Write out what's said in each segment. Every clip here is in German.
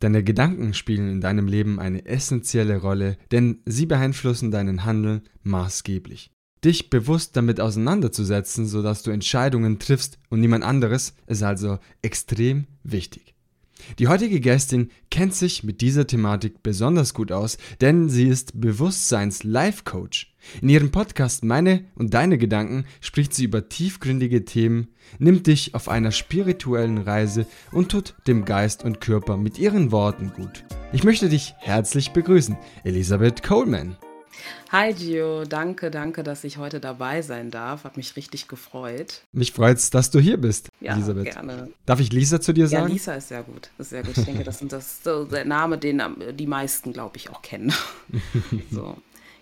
Deine Gedanken spielen in deinem Leben eine essentielle Rolle, denn sie beeinflussen deinen Handeln maßgeblich. Dich bewusst damit auseinanderzusetzen, sodass du Entscheidungen triffst und niemand anderes, ist also extrem wichtig. Die heutige Gästin kennt sich mit dieser Thematik besonders gut aus, denn sie ist Bewusstseins-Life-Coach. In ihrem Podcast Meine und Deine Gedanken spricht sie über tiefgründige Themen, nimmt dich auf einer spirituellen Reise und tut dem Geist und Körper mit ihren Worten gut. Ich möchte dich herzlich begrüßen, Elisabeth Coleman. Hi Gio, danke, danke, dass ich heute dabei sein darf. Hat mich richtig gefreut. Mich freut es, dass du hier bist, ja, Elisabeth. gerne. Darf ich Lisa zu dir sagen? Ja, Lisa ist sehr gut. Ist sehr gut. Ich denke, das, das ist so der Name, den die meisten, glaube ich, auch kennen. so.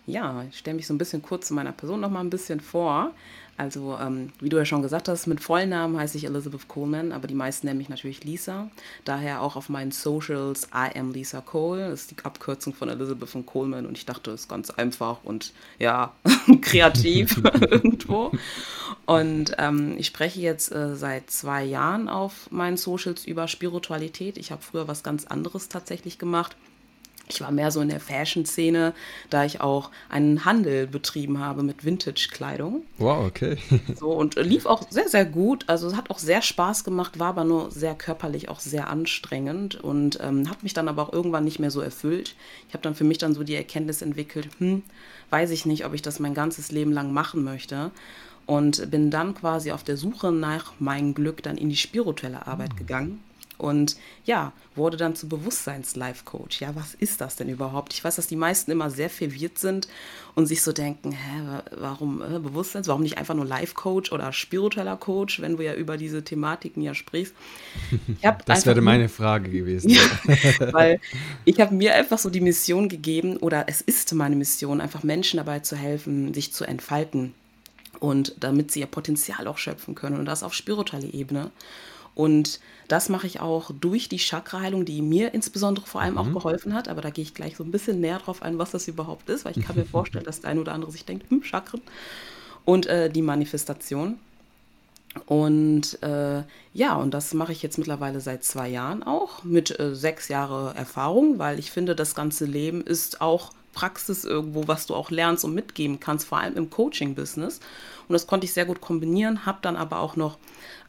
Ja, ich stelle mich so ein bisschen kurz zu meiner Person noch mal ein bisschen vor. Also, ähm, wie du ja schon gesagt hast, mit Vollnamen heiße ich Elizabeth Coleman, aber die meisten nennen mich natürlich Lisa. Daher auch auf meinen Socials I am Lisa Cole. Das ist die Abkürzung von Elizabeth von Coleman und ich dachte, das ist ganz einfach und ja, kreativ irgendwo. Und ähm, ich spreche jetzt äh, seit zwei Jahren auf meinen Socials über Spiritualität. Ich habe früher was ganz anderes tatsächlich gemacht. Ich war mehr so in der Fashion-Szene, da ich auch einen Handel betrieben habe mit Vintage-Kleidung. Wow, okay. so und lief auch sehr, sehr gut. Also es hat auch sehr Spaß gemacht, war aber nur sehr körperlich auch sehr anstrengend und ähm, hat mich dann aber auch irgendwann nicht mehr so erfüllt. Ich habe dann für mich dann so die Erkenntnis entwickelt, hm, weiß ich nicht, ob ich das mein ganzes Leben lang machen möchte. Und bin dann quasi auf der Suche nach meinem Glück dann in die spirituelle Arbeit mhm. gegangen und ja, wurde dann zu Bewusstseins-Life-Coach. Ja, was ist das denn überhaupt? Ich weiß, dass die meisten immer sehr verwirrt sind und sich so denken, hä, warum äh, Bewusstseins, warum nicht einfach nur Life-Coach oder spiritueller Coach, wenn du ja über diese Thematiken ja sprichst. das wäre meine Frage gewesen. ja, weil ich habe mir einfach so die Mission gegeben, oder es ist meine Mission, einfach Menschen dabei zu helfen, sich zu entfalten und damit sie ihr Potenzial auch schöpfen können und das auf spiritueller Ebene. Und das mache ich auch durch die Chakraheilung, die mir insbesondere vor allem mhm. auch geholfen hat. Aber da gehe ich gleich so ein bisschen näher drauf ein, was das überhaupt ist, weil ich kann mir vorstellen, dass der eine oder andere sich denkt, hm, Chakren. Und äh, die Manifestation. Und äh, ja, und das mache ich jetzt mittlerweile seit zwei Jahren auch mit äh, sechs Jahre Erfahrung, weil ich finde, das ganze Leben ist auch Praxis irgendwo, was du auch lernst und mitgeben kannst, vor allem im Coaching-Business. Und das konnte ich sehr gut kombinieren, habe dann aber auch noch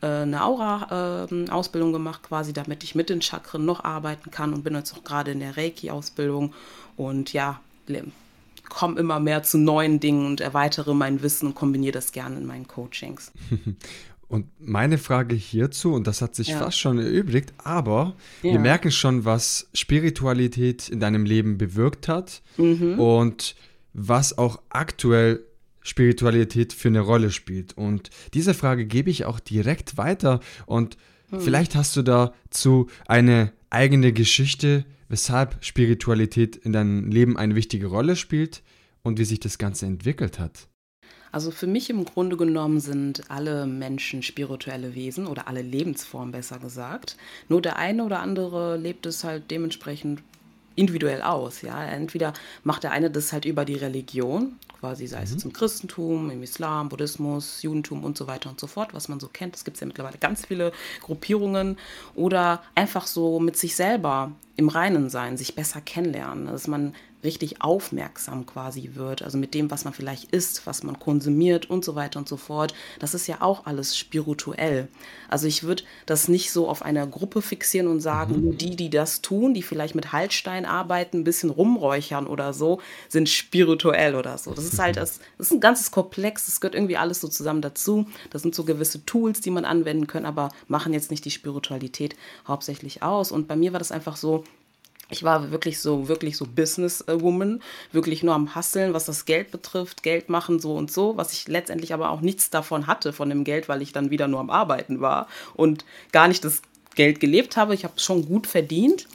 äh, eine Aura-Ausbildung äh, gemacht, quasi, damit ich mit den Chakren noch arbeiten kann und bin jetzt auch gerade in der Reiki-Ausbildung und ja, komme immer mehr zu neuen Dingen und erweitere mein Wissen und kombiniere das gerne in meinen Coachings. Und meine Frage hierzu, und das hat sich ja. fast schon erübrigt, aber ja. wir merken schon, was Spiritualität in deinem Leben bewirkt hat mhm. und was auch aktuell Spiritualität für eine Rolle spielt. Und diese Frage gebe ich auch direkt weiter und mhm. vielleicht hast du dazu eine eigene Geschichte, weshalb Spiritualität in deinem Leben eine wichtige Rolle spielt und wie sich das Ganze entwickelt hat. Also für mich im Grunde genommen sind alle Menschen spirituelle Wesen oder alle Lebensformen besser gesagt. Nur der eine oder andere lebt es halt dementsprechend individuell aus. Ja? Entweder macht der eine das halt über die Religion, quasi sei es mhm. jetzt im Christentum, im Islam, Buddhismus, Judentum und so weiter und so fort, was man so kennt. Es gibt ja mittlerweile ganz viele Gruppierungen. Oder einfach so mit sich selber im Reinen sein, sich besser kennenlernen, dass man richtig aufmerksam quasi wird, also mit dem, was man vielleicht isst, was man konsumiert und so weiter und so fort. Das ist ja auch alles spirituell. Also ich würde das nicht so auf einer Gruppe fixieren und sagen, mhm. die, die das tun, die vielleicht mit Haltstein arbeiten, ein bisschen rumräuchern oder so, sind spirituell oder so. Das ist halt, das, das ist ein ganzes Komplex, das gehört irgendwie alles so zusammen dazu. Das sind so gewisse Tools, die man anwenden kann, aber machen jetzt nicht die Spiritualität hauptsächlich aus. Und bei mir war das einfach so, ich war wirklich so, wirklich so Businesswoman, wirklich nur am Hasseln, was das Geld betrifft, Geld machen, so und so, was ich letztendlich aber auch nichts davon hatte, von dem Geld, weil ich dann wieder nur am Arbeiten war und gar nicht das Geld gelebt habe. Ich habe schon gut verdient.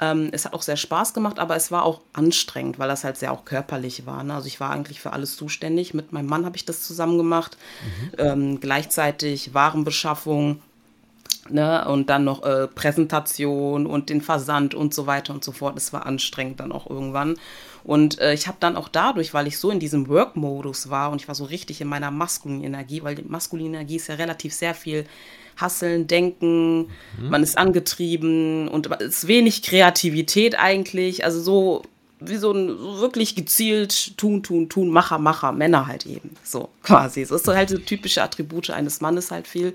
Ähm, es hat auch sehr Spaß gemacht, aber es war auch anstrengend, weil das halt sehr auch körperlich war. Ne? Also ich war eigentlich für alles zuständig. Mit meinem Mann habe ich das zusammen gemacht. Mhm. Ähm, gleichzeitig Warenbeschaffung, Ne? Und dann noch äh, Präsentation und den Versand und so weiter und so fort. Es war anstrengend dann auch irgendwann. Und äh, ich habe dann auch dadurch, weil ich so in diesem Work-Modus war und ich war so richtig in meiner maskulinen Energie, weil die maskuline Energie ist ja relativ sehr viel Hasseln, Denken, mhm. man ist angetrieben und es ist wenig Kreativität eigentlich. Also so wie so ein so wirklich gezielt tun, tun, tun, Macher, Macher, Männer halt eben. So quasi. So ist so halt so typische Attribute eines Mannes halt viel.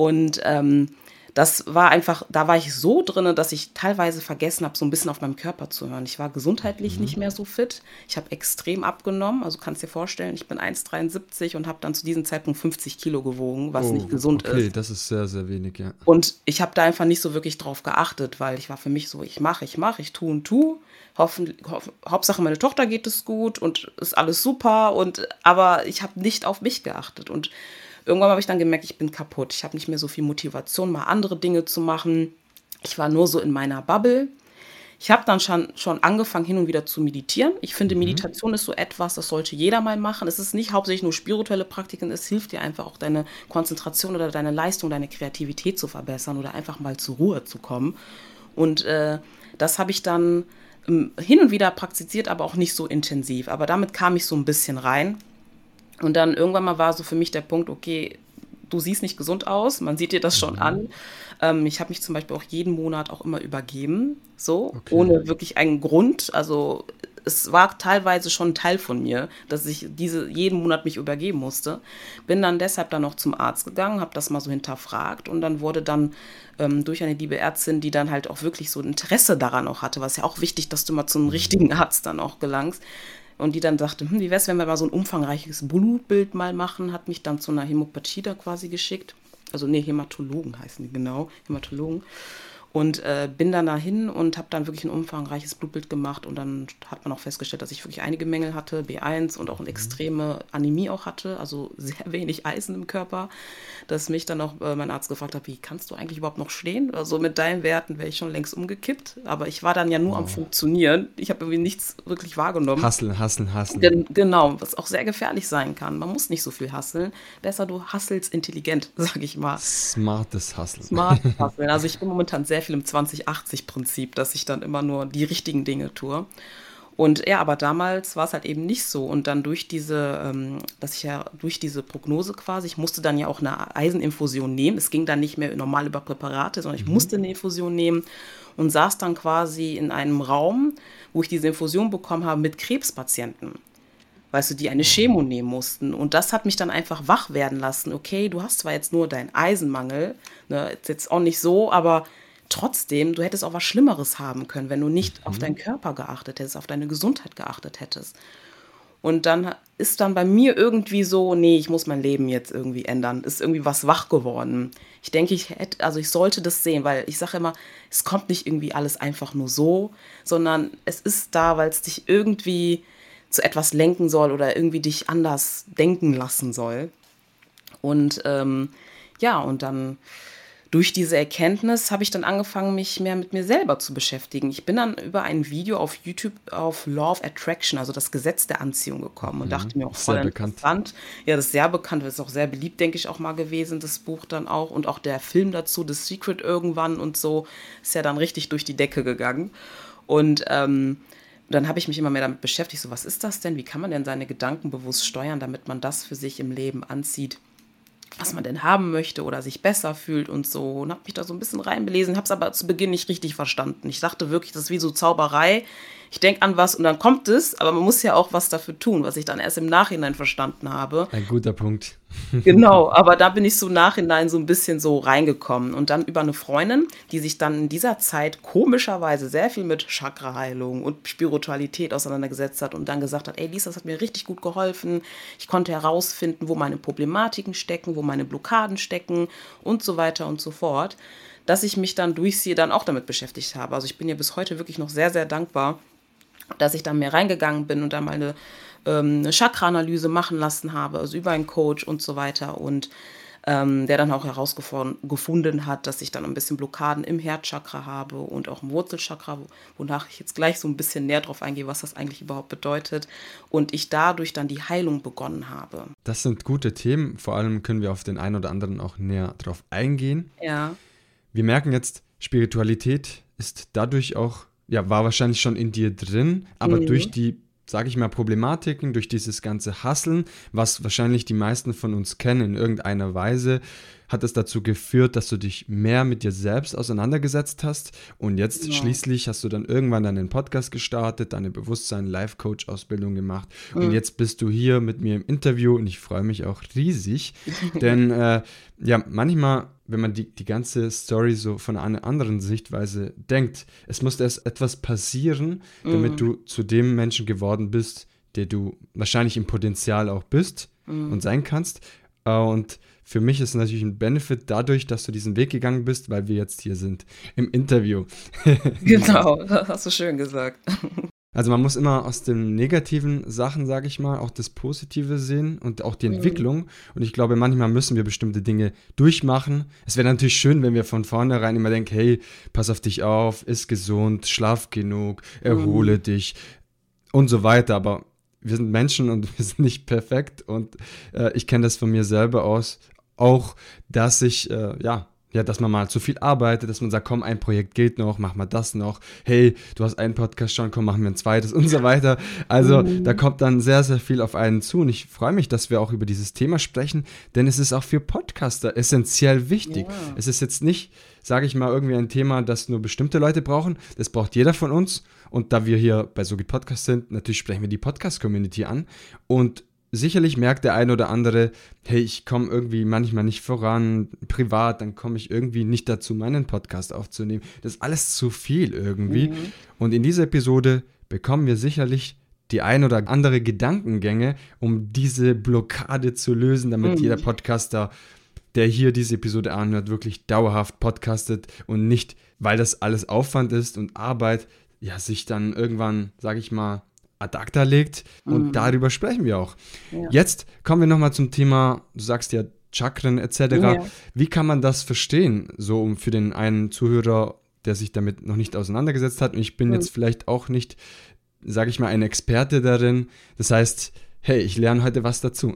Und ähm, das war einfach, da war ich so drin, dass ich teilweise vergessen habe, so ein bisschen auf meinem Körper zu hören. Ich war gesundheitlich mhm. nicht mehr so fit. Ich habe extrem abgenommen. Also kannst dir vorstellen, ich bin 1,73 und habe dann zu diesem Zeitpunkt 50 Kilo gewogen, was oh, nicht gesund okay, ist. Okay, das ist sehr, sehr wenig, ja. Und ich habe da einfach nicht so wirklich drauf geachtet, weil ich war für mich so, ich mache, ich mache, ich tue und tue. Hoffen, hoff, Hauptsache meine Tochter geht es gut und ist alles super und aber ich habe nicht auf mich geachtet und Irgendwann habe ich dann gemerkt, ich bin kaputt. Ich habe nicht mehr so viel Motivation, mal andere Dinge zu machen. Ich war nur so in meiner Bubble. Ich habe dann schon, schon angefangen, hin und wieder zu meditieren. Ich finde, mhm. Meditation ist so etwas, das sollte jeder mal machen. Es ist nicht hauptsächlich nur spirituelle Praktiken, es hilft dir einfach auch deine Konzentration oder deine Leistung, deine Kreativität zu verbessern oder einfach mal zur Ruhe zu kommen. Und äh, das habe ich dann ähm, hin und wieder praktiziert, aber auch nicht so intensiv. Aber damit kam ich so ein bisschen rein. Und dann irgendwann mal war so für mich der Punkt, okay, du siehst nicht gesund aus, man sieht dir das schon mhm. an. Ähm, ich habe mich zum Beispiel auch jeden Monat auch immer übergeben, so, okay. ohne wirklich einen Grund. Also es war teilweise schon ein Teil von mir, dass ich diese jeden Monat mich übergeben musste. Bin dann deshalb dann noch zum Arzt gegangen, habe das mal so hinterfragt und dann wurde dann ähm, durch eine liebe Ärztin, die dann halt auch wirklich so ein Interesse daran auch hatte, was ja auch wichtig, dass du mal zum richtigen Arzt dann auch gelangst, und die dann sagte, hm, wie wäre es, wenn wir mal so ein umfangreiches Blutbild mal machen, hat mich dann zu einer Hämopathie da quasi geschickt. Also nee, Hämatologen heißen die genau, Hämatologen. Und äh, bin dann dahin und habe dann wirklich ein umfangreiches Blutbild gemacht und dann hat man auch festgestellt, dass ich wirklich einige Mängel hatte, B1 und auch eine mhm. extreme Anämie auch hatte, also sehr wenig Eisen im Körper, dass mich dann auch äh, mein Arzt gefragt hat, wie kannst du eigentlich überhaupt noch stehen? Also mit deinen Werten wäre ich schon längst umgekippt, aber ich war dann ja nur oh. am Funktionieren. Ich habe irgendwie nichts wirklich wahrgenommen. Hasseln, hasseln, hasseln. Gen genau, was auch sehr gefährlich sein kann. Man muss nicht so viel hasseln. Besser du hasselst intelligent, sag ich mal. Smartes Hasseln. Smartes Hasseln. Also ich bin momentan sehr sehr viel im 2080-Prinzip, dass ich dann immer nur die richtigen Dinge tue. Und ja, aber damals war es halt eben nicht so. Und dann durch diese, ähm, dass ich ja durch diese Prognose quasi, ich musste dann ja auch eine Eiseninfusion nehmen. Es ging dann nicht mehr normal über Präparate, sondern ich mhm. musste eine Infusion nehmen und saß dann quasi in einem Raum, wo ich diese Infusion bekommen habe mit Krebspatienten. Weißt du, die eine Chemo nehmen mussten. Und das hat mich dann einfach wach werden lassen. Okay, du hast zwar jetzt nur deinen Eisenmangel, ne, ist jetzt auch nicht so, aber trotzdem, du hättest auch was Schlimmeres haben können, wenn du nicht mhm. auf deinen Körper geachtet hättest, auf deine Gesundheit geachtet hättest. Und dann ist dann bei mir irgendwie so, nee, ich muss mein Leben jetzt irgendwie ändern. Ist irgendwie was wach geworden. Ich denke, ich hätte, also ich sollte das sehen, weil ich sage immer, es kommt nicht irgendwie alles einfach nur so, sondern es ist da, weil es dich irgendwie zu etwas lenken soll oder irgendwie dich anders denken lassen soll. Und ähm, ja, und dann durch diese Erkenntnis habe ich dann angefangen, mich mehr mit mir selber zu beschäftigen. Ich bin dann über ein Video auf YouTube auf Law of Attraction, also das Gesetz der Anziehung gekommen und mhm, dachte mir auch voll sehr interessant. Ja, das ist sehr bekannt, das ist auch sehr beliebt, denke ich, auch mal gewesen, das Buch dann auch. Und auch der Film dazu, The Secret irgendwann und so, ist ja dann richtig durch die Decke gegangen. Und ähm, dann habe ich mich immer mehr damit beschäftigt, so was ist das denn? Wie kann man denn seine Gedanken bewusst steuern, damit man das für sich im Leben anzieht? Was man denn haben möchte oder sich besser fühlt und so. Und habe mich da so ein bisschen reinbelesen, habe es aber zu Beginn nicht richtig verstanden. Ich dachte wirklich, das ist wie so Zauberei ich denke an was und dann kommt es, aber man muss ja auch was dafür tun, was ich dann erst im Nachhinein verstanden habe. Ein guter Punkt. genau, aber da bin ich so Nachhinein so ein bisschen so reingekommen und dann über eine Freundin, die sich dann in dieser Zeit komischerweise sehr viel mit Chakraheilung und Spiritualität auseinandergesetzt hat und dann gesagt hat, ey Lisa, das hat mir richtig gut geholfen. Ich konnte herausfinden, wo meine Problematiken stecken, wo meine Blockaden stecken und so weiter und so fort dass ich mich dann durch sie dann auch damit beschäftigt habe. Also ich bin ihr bis heute wirklich noch sehr, sehr dankbar, dass ich dann mehr reingegangen bin und dann mal eine, ähm, eine Chakra-Analyse machen lassen habe, also über einen Coach und so weiter. Und ähm, der dann auch herausgefunden hat, dass ich dann ein bisschen Blockaden im Herzchakra habe und auch im Wurzelchakra, wonach ich jetzt gleich so ein bisschen näher drauf eingehe, was das eigentlich überhaupt bedeutet. Und ich dadurch dann die Heilung begonnen habe. Das sind gute Themen. Vor allem können wir auf den einen oder anderen auch näher drauf eingehen. Ja. Wir merken jetzt, Spiritualität ist dadurch auch, ja, war wahrscheinlich schon in dir drin, aber mhm. durch die sage ich mal, Problematiken, durch dieses ganze Hasseln, was wahrscheinlich die meisten von uns kennen in irgendeiner Weise, hat es dazu geführt, dass du dich mehr mit dir selbst auseinandergesetzt hast und jetzt ja. schließlich hast du dann irgendwann deinen Podcast gestartet, deine Bewusstsein-Life-Coach-Ausbildung gemacht mhm. und jetzt bist du hier mit mir im Interview und ich freue mich auch riesig, denn äh, ja, manchmal wenn man die, die ganze Story so von einer anderen Sichtweise denkt, es muss erst etwas passieren, damit mm. du zu dem Menschen geworden bist, der du wahrscheinlich im Potenzial auch bist mm. und sein kannst. Äh, und für mich ist natürlich ein Benefit dadurch, dass du diesen Weg gegangen bist, weil wir jetzt hier sind im Interview. genau, das hast du schön gesagt. Also man muss immer aus den negativen Sachen, sage ich mal, auch das Positive sehen und auch die mhm. Entwicklung. Und ich glaube, manchmal müssen wir bestimmte Dinge durchmachen. Es wäre natürlich schön, wenn wir von vornherein immer denken, hey, pass auf dich auf, iss gesund, schlaf genug, erhole mhm. dich und so weiter. Aber wir sind Menschen und wir sind nicht perfekt. Und äh, ich kenne das von mir selber aus, auch, dass ich, äh, ja, ja, dass man mal zu viel arbeitet, dass man sagt, komm, ein Projekt geht noch, mach mal das noch. Hey, du hast einen Podcast schon, komm, machen wir ein zweites und so weiter. Also mhm. da kommt dann sehr, sehr viel auf einen zu und ich freue mich, dass wir auch über dieses Thema sprechen, denn es ist auch für Podcaster essentiell wichtig. Ja. Es ist jetzt nicht, sage ich mal, irgendwie ein Thema, das nur bestimmte Leute brauchen. Das braucht jeder von uns. Und da wir hier bei Sogi Podcast sind, natürlich sprechen wir die Podcast-Community an und sicherlich merkt der eine oder andere, hey, ich komme irgendwie manchmal nicht voran, privat, dann komme ich irgendwie nicht dazu, meinen Podcast aufzunehmen. Das ist alles zu viel irgendwie. Mhm. Und in dieser Episode bekommen wir sicherlich die ein oder andere Gedankengänge, um diese Blockade zu lösen, damit mhm. jeder Podcaster, der hier diese Episode anhört, wirklich dauerhaft podcastet und nicht, weil das alles Aufwand ist und Arbeit, ja, sich dann irgendwann, sage ich mal, ad acta legt und mhm. darüber sprechen wir auch. Ja. Jetzt kommen wir nochmal zum Thema, du sagst ja Chakren etc. Ja. Wie kann man das verstehen, so für den einen Zuhörer, der sich damit noch nicht auseinandergesetzt hat und ich bin mhm. jetzt vielleicht auch nicht, sage ich mal, ein Experte darin. Das heißt, hey, ich lerne heute was dazu.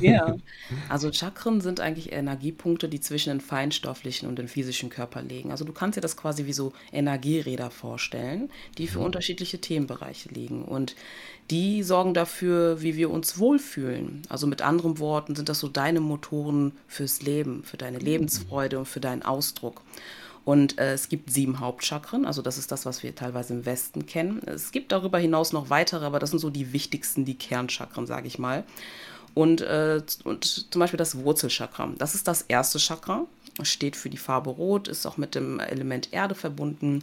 Ja, also Chakren sind eigentlich Energiepunkte, die zwischen den feinstofflichen und den physischen Körper liegen. Also du kannst dir das quasi wie so Energieräder vorstellen, die für mhm. unterschiedliche Themenbereiche liegen. Und die sorgen dafür, wie wir uns wohlfühlen. Also mit anderen Worten sind das so deine Motoren fürs Leben, für deine mhm. Lebensfreude und für deinen Ausdruck. Und äh, es gibt sieben Hauptchakren, also das ist das, was wir teilweise im Westen kennen. Es gibt darüber hinaus noch weitere, aber das sind so die wichtigsten, die Kernchakren, sage ich mal. Und, äh, und zum Beispiel das Wurzelchakra. Das ist das erste Chakra, steht für die Farbe Rot, ist auch mit dem Element Erde verbunden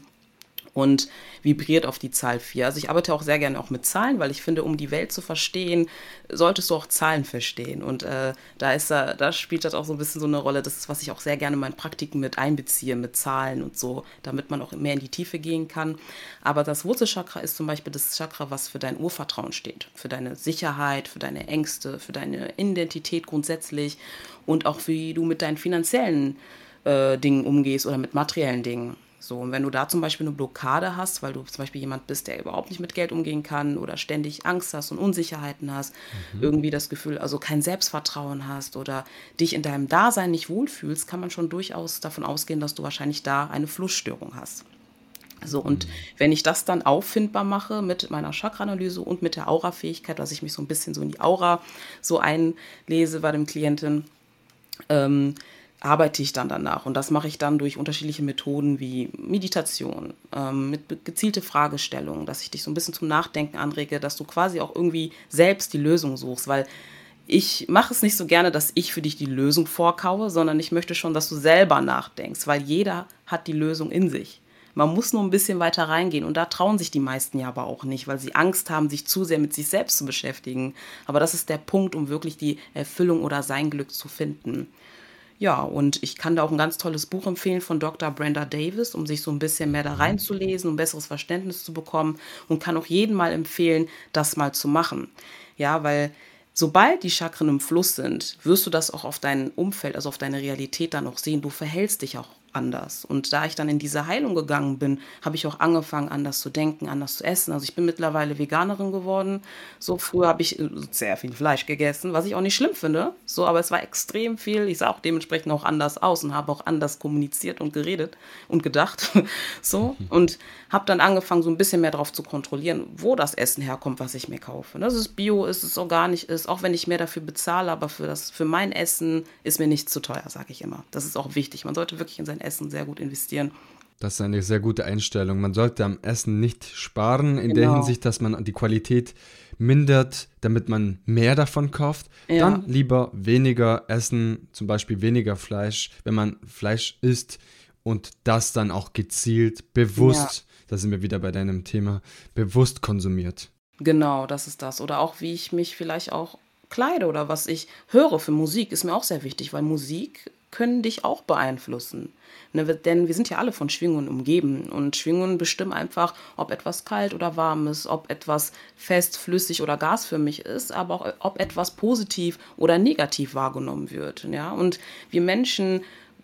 und vibriert auf die Zahl 4. Also ich arbeite auch sehr gerne auch mit Zahlen, weil ich finde, um die Welt zu verstehen, solltest du auch Zahlen verstehen. Und äh, da ist da, da spielt das auch so ein bisschen so eine Rolle. Das ist, was ich auch sehr gerne in meinen Praktiken mit einbeziehe, mit Zahlen und so, damit man auch mehr in die Tiefe gehen kann. Aber das Wurzelchakra ist zum Beispiel das Chakra, was für dein Urvertrauen steht, für deine Sicherheit, für deine Ängste, für deine Identität grundsätzlich und auch wie du mit deinen finanziellen äh, Dingen umgehst oder mit materiellen Dingen. So, und wenn du da zum Beispiel eine Blockade hast, weil du zum Beispiel jemand bist, der überhaupt nicht mit Geld umgehen kann oder ständig Angst hast und Unsicherheiten hast, mhm. irgendwie das Gefühl, also kein Selbstvertrauen hast oder dich in deinem Dasein nicht wohlfühlst, kann man schon durchaus davon ausgehen, dass du wahrscheinlich da eine Flussstörung hast. So, und mhm. wenn ich das dann auffindbar mache mit meiner Chakra-Analyse und mit der Aura-Fähigkeit, dass ich mich so ein bisschen so in die Aura so einlese bei dem Klienten, ähm, arbeite ich dann danach. Und das mache ich dann durch unterschiedliche Methoden wie Meditation, ähm, mit gezielte Fragestellungen, dass ich dich so ein bisschen zum Nachdenken anrege, dass du quasi auch irgendwie selbst die Lösung suchst, weil ich mache es nicht so gerne, dass ich für dich die Lösung vorkaue, sondern ich möchte schon, dass du selber nachdenkst, weil jeder hat die Lösung in sich. Man muss nur ein bisschen weiter reingehen und da trauen sich die meisten ja aber auch nicht, weil sie Angst haben, sich zu sehr mit sich selbst zu beschäftigen. Aber das ist der Punkt, um wirklich die Erfüllung oder sein Glück zu finden. Ja, und ich kann da auch ein ganz tolles Buch empfehlen von Dr. Brenda Davis, um sich so ein bisschen mehr da mhm. reinzulesen, um besseres Verständnis zu bekommen und kann auch jeden mal empfehlen, das mal zu machen. Ja, weil sobald die Chakren im Fluss sind, wirst du das auch auf dein Umfeld, also auf deine Realität dann auch sehen. Du verhältst dich auch anders. Und da ich dann in diese Heilung gegangen bin, habe ich auch angefangen, anders zu denken, anders zu essen. Also ich bin mittlerweile Veganerin geworden. So früher habe ich äh, sehr viel Fleisch gegessen, was ich auch nicht schlimm finde. So, aber es war extrem viel. Ich sah auch dementsprechend auch anders aus und habe auch anders kommuniziert und geredet und gedacht. so und habe dann angefangen, so ein bisschen mehr darauf zu kontrollieren, wo das Essen herkommt, was ich mir kaufe. Dass es Bio ist, es organisch ist, auch wenn ich mehr dafür bezahle, aber für das für mein Essen ist mir nicht zu teuer, sage ich immer. Das ist auch wichtig. Man sollte wirklich in sein Essen sehr gut investieren. Das ist eine sehr gute Einstellung. Man sollte am Essen nicht sparen, in genau. der Hinsicht, dass man die Qualität mindert, damit man mehr davon kauft. Ja. Dann lieber weniger essen, zum Beispiel weniger Fleisch, wenn man Fleisch isst und das dann auch gezielt, bewusst, ja. da sind wir wieder bei deinem Thema, bewusst konsumiert. Genau, das ist das. Oder auch, wie ich mich vielleicht auch kleide oder was ich höre für Musik, ist mir auch sehr wichtig, weil Musik können dich auch beeinflussen. Ne, denn wir sind ja alle von Schwingungen umgeben und Schwingungen bestimmen einfach, ob etwas kalt oder warm ist, ob etwas fest, flüssig oder gasförmig ist, aber auch ob etwas positiv oder negativ wahrgenommen wird. Ja? Und wir Menschen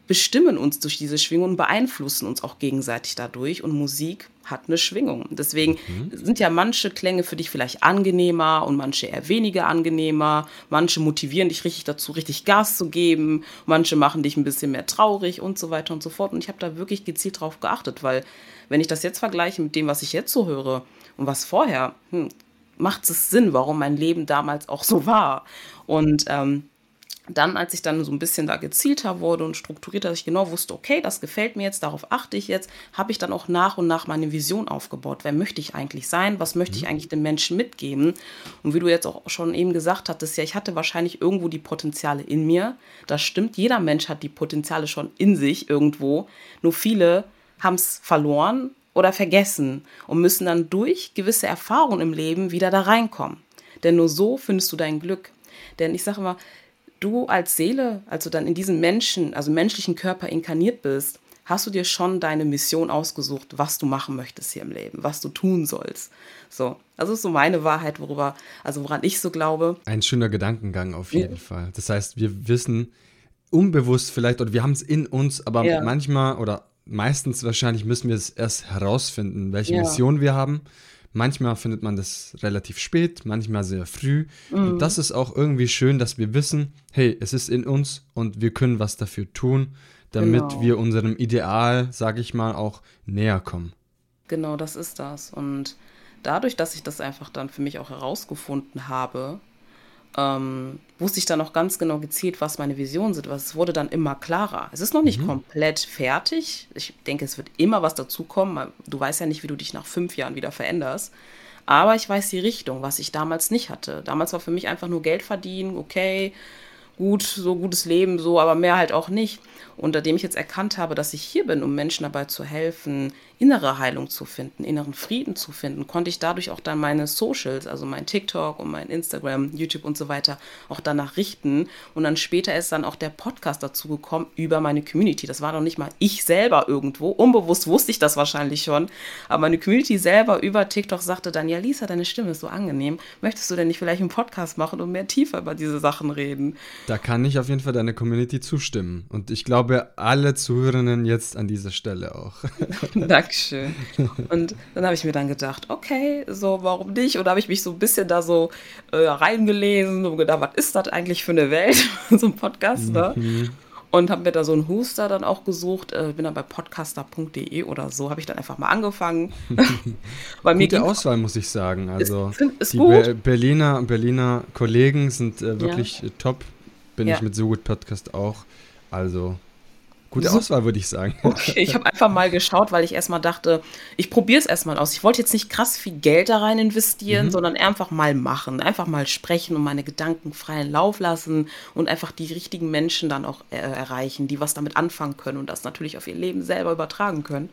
bestimmen uns durch diese Schwingungen, beeinflussen uns auch gegenseitig dadurch und Musik hat eine Schwingung. Deswegen mhm. sind ja manche Klänge für dich vielleicht angenehmer und manche eher weniger angenehmer. Manche motivieren dich richtig dazu, richtig Gas zu geben. Manche machen dich ein bisschen mehr traurig und so weiter und so fort. Und ich habe da wirklich gezielt drauf geachtet, weil wenn ich das jetzt vergleiche mit dem, was ich jetzt so höre und was vorher, hm, macht es Sinn, warum mein Leben damals auch so war. Und ähm, dann, als ich dann so ein bisschen da gezielter wurde und strukturierter, dass ich genau wusste, okay, das gefällt mir jetzt, darauf achte ich jetzt, habe ich dann auch nach und nach meine Vision aufgebaut. Wer möchte ich eigentlich sein? Was möchte ich mhm. eigentlich den Menschen mitgeben? Und wie du jetzt auch schon eben gesagt hattest, ja, ich hatte wahrscheinlich irgendwo die Potenziale in mir. Das stimmt, jeder Mensch hat die Potenziale schon in sich irgendwo. Nur viele haben es verloren oder vergessen und müssen dann durch gewisse Erfahrungen im Leben wieder da reinkommen. Denn nur so findest du dein Glück. Denn ich sage immer, du als Seele, als du dann in diesem Menschen, also menschlichen Körper inkarniert bist, hast du dir schon deine Mission ausgesucht, was du machen möchtest hier im Leben, was du tun sollst. So, das ist so meine Wahrheit, worüber, also woran ich so glaube. Ein schöner Gedankengang auf jeden ja. Fall. Das heißt, wir wissen unbewusst vielleicht, oder wir haben es in uns, aber ja. manchmal oder meistens wahrscheinlich müssen wir es erst herausfinden, welche ja. Mission wir haben Manchmal findet man das relativ spät, manchmal sehr früh. Mhm. Und das ist auch irgendwie schön, dass wir wissen, hey, es ist in uns und wir können was dafür tun, damit genau. wir unserem Ideal, sage ich mal, auch näher kommen. Genau, das ist das. Und dadurch, dass ich das einfach dann für mich auch herausgefunden habe, ähm, wusste ich dann auch ganz genau gezielt, was meine Visionen sind. Es wurde dann immer klarer. Es ist noch nicht mhm. komplett fertig. Ich denke, es wird immer was dazukommen. Du weißt ja nicht, wie du dich nach fünf Jahren wieder veränderst. Aber ich weiß die Richtung, was ich damals nicht hatte. Damals war für mich einfach nur Geld verdienen, okay, gut, so gutes Leben, so, aber mehr halt auch nicht. Und nachdem ich jetzt erkannt habe, dass ich hier bin, um Menschen dabei zu helfen, innere Heilung zu finden, inneren Frieden zu finden, konnte ich dadurch auch dann meine Socials, also mein TikTok und mein Instagram, YouTube und so weiter, auch danach richten. Und dann später ist dann auch der Podcast dazu gekommen über meine Community. Das war noch nicht mal ich selber irgendwo. Unbewusst wusste ich das wahrscheinlich schon. Aber meine Community selber über TikTok sagte dann, ja, Lisa, deine Stimme ist so angenehm. Möchtest du denn nicht vielleicht einen Podcast machen und mehr tiefer über diese Sachen reden? Da kann ich auf jeden Fall deiner Community zustimmen. Und ich glaube, alle Zuhörerinnen jetzt an dieser Stelle auch. Danke. Dankeschön. Und dann habe ich mir dann gedacht, okay, so warum nicht? Und da habe ich mich so ein bisschen da so äh, reingelesen und gedacht, was ist das eigentlich für eine Welt? so ein Podcast, ne? Mhm. Und habe mir da so einen Huster dann auch gesucht. Äh, bin dann bei podcaster.de oder so, habe ich dann einfach mal angefangen. Weil Gute Auswahl, muss ich sagen. Also ist, ist die Be Berliner, Berliner Kollegen sind äh, wirklich ja. top. Bin ja. ich mit So Gut Podcast auch. Also Gute Auswahl, würde ich sagen. Okay, ich habe einfach mal geschaut, weil ich erstmal dachte, ich probiere es erstmal aus. Ich wollte jetzt nicht krass viel Geld da rein investieren, mhm. sondern einfach mal machen, einfach mal sprechen und meine Gedanken freien Lauf lassen und einfach die richtigen Menschen dann auch äh, erreichen, die was damit anfangen können und das natürlich auf ihr Leben selber übertragen können.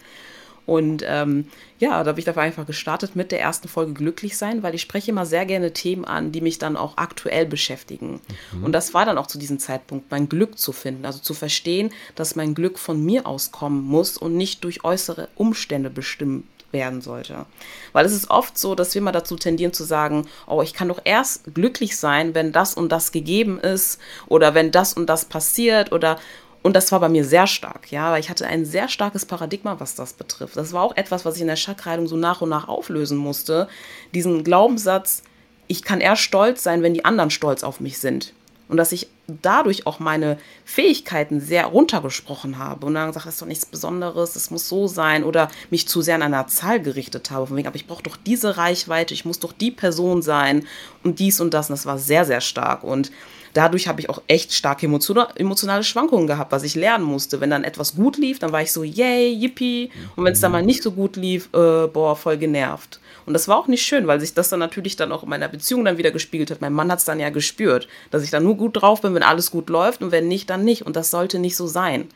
Und ähm, ja, da habe ich dafür einfach gestartet mit der ersten Folge Glücklich sein, weil ich spreche immer sehr gerne Themen an, die mich dann auch aktuell beschäftigen. Mhm. Und das war dann auch zu diesem Zeitpunkt, mein Glück zu finden, also zu verstehen, dass mein Glück von mir aus kommen muss und nicht durch äußere Umstände bestimmt werden sollte. Weil es ist oft so, dass wir mal dazu tendieren zu sagen, oh, ich kann doch erst glücklich sein, wenn das und das gegeben ist oder wenn das und das passiert oder und das war bei mir sehr stark, ja, weil ich hatte ein sehr starkes Paradigma, was das betrifft. Das war auch etwas, was ich in der Chakreilung so nach und nach auflösen musste. Diesen Glaubenssatz, ich kann erst stolz sein, wenn die anderen stolz auf mich sind. Und dass ich dadurch auch meine Fähigkeiten sehr runtergesprochen habe und dann gesagt, das ist doch nichts Besonderes, es muss so sein oder mich zu sehr an einer Zahl gerichtet habe, von wegen, aber ich brauche doch diese Reichweite, ich muss doch die Person sein und dies und das. Und das war sehr, sehr stark. Und dadurch habe ich auch echt starke emotionale Schwankungen gehabt, was ich lernen musste. Wenn dann etwas gut lief, dann war ich so, yay, yippie. Und wenn es dann mal nicht so gut lief, äh, boah, voll genervt. Und das war auch nicht schön, weil sich das dann natürlich dann auch in meiner Beziehung dann wieder gespiegelt hat. Mein Mann hat es dann ja gespürt, dass ich dann nur gut drauf bin, wenn alles gut läuft und wenn nicht, dann nicht. Und das sollte nicht so sein.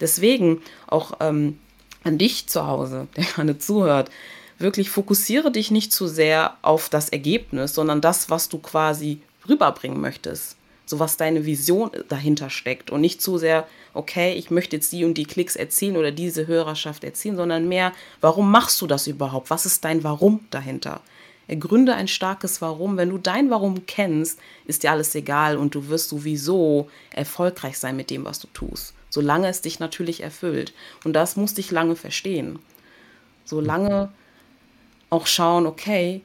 Deswegen auch ähm, an dich zu Hause, der gerade zuhört, wirklich fokussiere dich nicht zu sehr auf das Ergebnis, sondern das, was du quasi rüberbringen möchtest so was deine Vision dahinter steckt und nicht zu sehr, okay, ich möchte jetzt die und die Klicks erzielen oder diese Hörerschaft erzielen, sondern mehr, warum machst du das überhaupt? Was ist dein Warum dahinter? Ergründe ein starkes Warum. Wenn du dein Warum kennst, ist dir alles egal und du wirst sowieso erfolgreich sein mit dem, was du tust. Solange es dich natürlich erfüllt. Und das musste ich lange verstehen. Solange auch schauen, okay,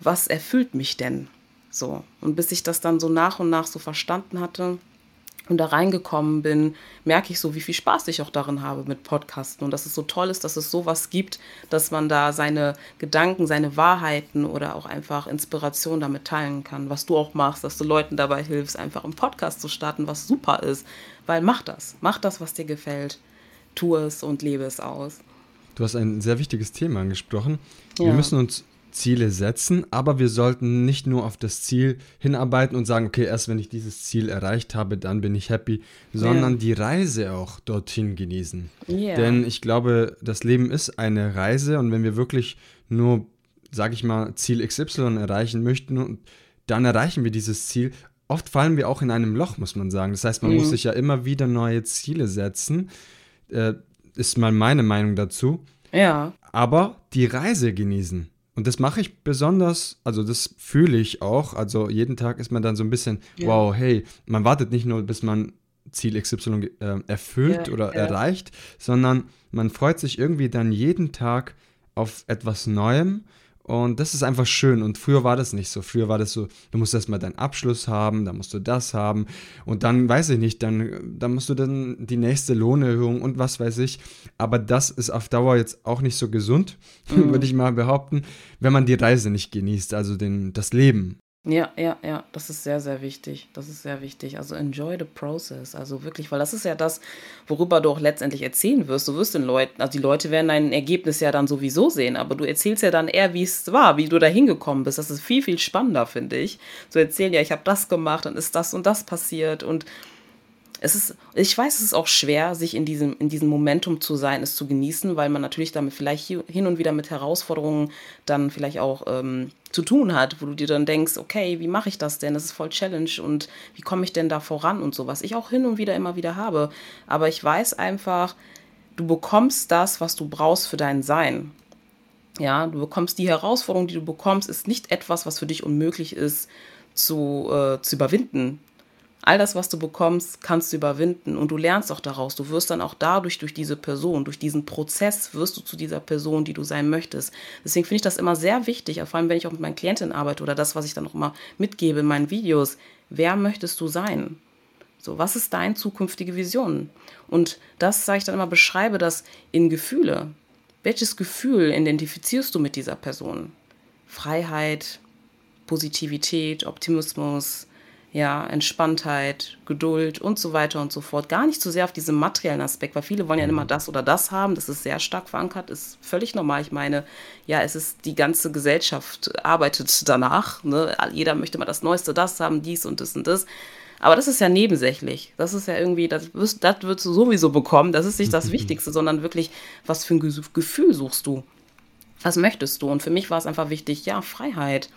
was erfüllt mich denn? So. Und bis ich das dann so nach und nach so verstanden hatte und da reingekommen bin, merke ich so, wie viel Spaß ich auch darin habe mit Podcasten und dass es so toll ist, dass es sowas gibt, dass man da seine Gedanken, seine Wahrheiten oder auch einfach Inspiration damit teilen kann, was du auch machst, dass du Leuten dabei hilfst, einfach einen Podcast zu starten, was super ist. Weil mach das, mach das, was dir gefällt, tu es und lebe es aus. Du hast ein sehr wichtiges Thema angesprochen. Ja. Wir müssen uns Ziele setzen, aber wir sollten nicht nur auf das Ziel hinarbeiten und sagen, okay, erst wenn ich dieses Ziel erreicht habe, dann bin ich happy, sondern ja. die Reise auch dorthin genießen. Yeah. Denn ich glaube, das Leben ist eine Reise und wenn wir wirklich nur, sage ich mal, Ziel XY erreichen möchten, dann erreichen wir dieses Ziel. Oft fallen wir auch in einem Loch, muss man sagen. Das heißt, man mhm. muss sich ja immer wieder neue Ziele setzen. Äh, ist mal meine Meinung dazu. Ja. Aber die Reise genießen. Und das mache ich besonders, also das fühle ich auch. Also jeden Tag ist man dann so ein bisschen, ja. wow, hey, man wartet nicht nur, bis man Ziel XY äh, erfüllt ja, oder ja. erreicht, sondern man freut sich irgendwie dann jeden Tag auf etwas Neuem und das ist einfach schön. Und früher war das nicht so. Früher war das so, du musst erstmal deinen Abschluss haben, dann musst du das haben. Und dann, weiß ich nicht, dann, dann musst du dann die nächste Lohnerhöhung und was weiß ich. Aber das ist auf Dauer jetzt auch nicht so gesund, mhm. würde ich mal behaupten, wenn man die Reise nicht genießt, also den, das Leben. Ja, ja, ja, das ist sehr, sehr wichtig. Das ist sehr wichtig. Also enjoy the process. Also wirklich, weil das ist ja das, worüber du auch letztendlich erzählen wirst. Du wirst den Leuten, also die Leute werden dein Ergebnis ja dann sowieso sehen, aber du erzählst ja dann eher, wie es war, wie du da hingekommen bist. Das ist viel, viel spannender, finde ich. Zu erzählen, ja, ich habe das gemacht, dann ist das und das passiert und es ist, ich weiß, es ist auch schwer, sich in diesem, in diesem Momentum zu sein, es zu genießen, weil man natürlich damit vielleicht hin und wieder mit Herausforderungen dann vielleicht auch ähm, zu tun hat, wo du dir dann denkst, okay, wie mache ich das denn? Das ist voll Challenge und wie komme ich denn da voran und sowas. Ich auch hin und wieder immer wieder habe. Aber ich weiß einfach, du bekommst das, was du brauchst für dein Sein. Ja, du bekommst die Herausforderung, die du bekommst, ist nicht etwas, was für dich unmöglich ist zu, äh, zu überwinden all das, was du bekommst, kannst du überwinden und du lernst auch daraus. Du wirst dann auch dadurch, durch diese Person, durch diesen Prozess, wirst du zu dieser Person, die du sein möchtest. Deswegen finde ich das immer sehr wichtig, vor allem wenn ich auch mit meinen Klientinnen arbeite oder das, was ich dann auch immer mitgebe in meinen Videos. Wer möchtest du sein? So, was ist deine zukünftige Vision? Und das, sage ich dann immer, beschreibe das in Gefühle. Welches Gefühl identifizierst du mit dieser Person? Freiheit, Positivität, Optimismus, ja, Entspanntheit, Geduld und so weiter und so fort. Gar nicht so sehr auf diesen materiellen Aspekt, weil viele wollen ja immer mhm. das oder das haben. Das ist sehr stark verankert, ist völlig normal. Ich meine, ja, es ist die ganze Gesellschaft arbeitet danach. Ne? Jeder möchte mal das Neueste, das haben, dies und das und das. Aber das ist ja nebensächlich. Das ist ja irgendwie, das, wirst, das wirst du sowieso bekommen. Das ist nicht das Wichtigste, sondern wirklich, was für ein Gefühl suchst du? Was möchtest du? Und für mich war es einfach wichtig, ja, Freiheit.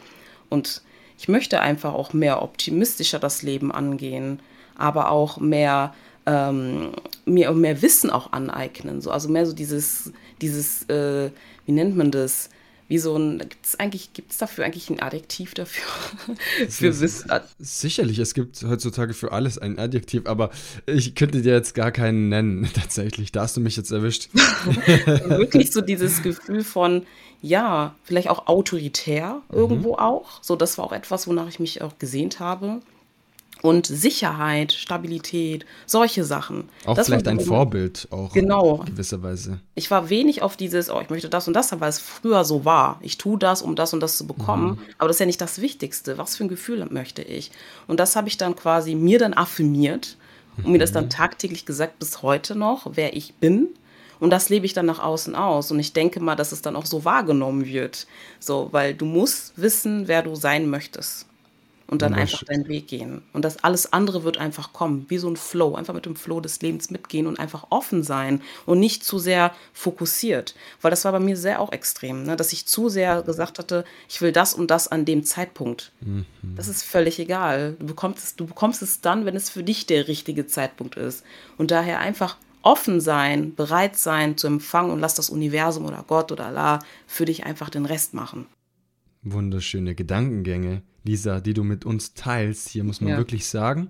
Und ich möchte einfach auch mehr optimistischer das Leben angehen, aber auch mehr ähm, mir mehr Wissen auch aneignen. So, also mehr so dieses, dieses, äh, wie nennt man das? Wie so ein, gibt es eigentlich, gibt es dafür eigentlich ein Adjektiv dafür? für Wiss Sicherlich, es gibt heutzutage für alles ein Adjektiv, aber ich könnte dir jetzt gar keinen nennen, tatsächlich. Da hast du mich jetzt erwischt. Wirklich so dieses Gefühl von, ja, vielleicht auch autoritär irgendwo mhm. auch. So, das war auch etwas, wonach ich mich auch gesehnt habe und Sicherheit, Stabilität, solche Sachen. Auch das vielleicht ein Vorbild, auch genau. in gewisser Weise. Ich war wenig auf dieses, oh, ich möchte das und das haben, weil es früher so war. Ich tue das, um das und das zu bekommen, mhm. aber das ist ja nicht das Wichtigste. Was für ein Gefühl möchte ich? Und das habe ich dann quasi mir dann affirmiert und mhm. mir das dann mhm. tagtäglich gesagt, bis heute noch, wer ich bin. Und das lebe ich dann nach außen aus. Und ich denke mal, dass es dann auch so wahrgenommen wird. So, weil du musst wissen, wer du sein möchtest und dann einfach deinen Weg gehen. Und das alles andere wird einfach kommen, wie so ein Flow, einfach mit dem Flow des Lebens mitgehen und einfach offen sein und nicht zu sehr fokussiert. Weil das war bei mir sehr auch extrem, ne? dass ich zu sehr gesagt hatte, ich will das und das an dem Zeitpunkt. Mhm. Das ist völlig egal. Du bekommst, es, du bekommst es dann, wenn es für dich der richtige Zeitpunkt ist. Und daher einfach offen sein, bereit sein zu empfangen und lass das Universum oder Gott oder Allah für dich einfach den Rest machen. Wunderschöne Gedankengänge. Lisa, die du mit uns teilst. Hier muss man ja. wirklich sagen.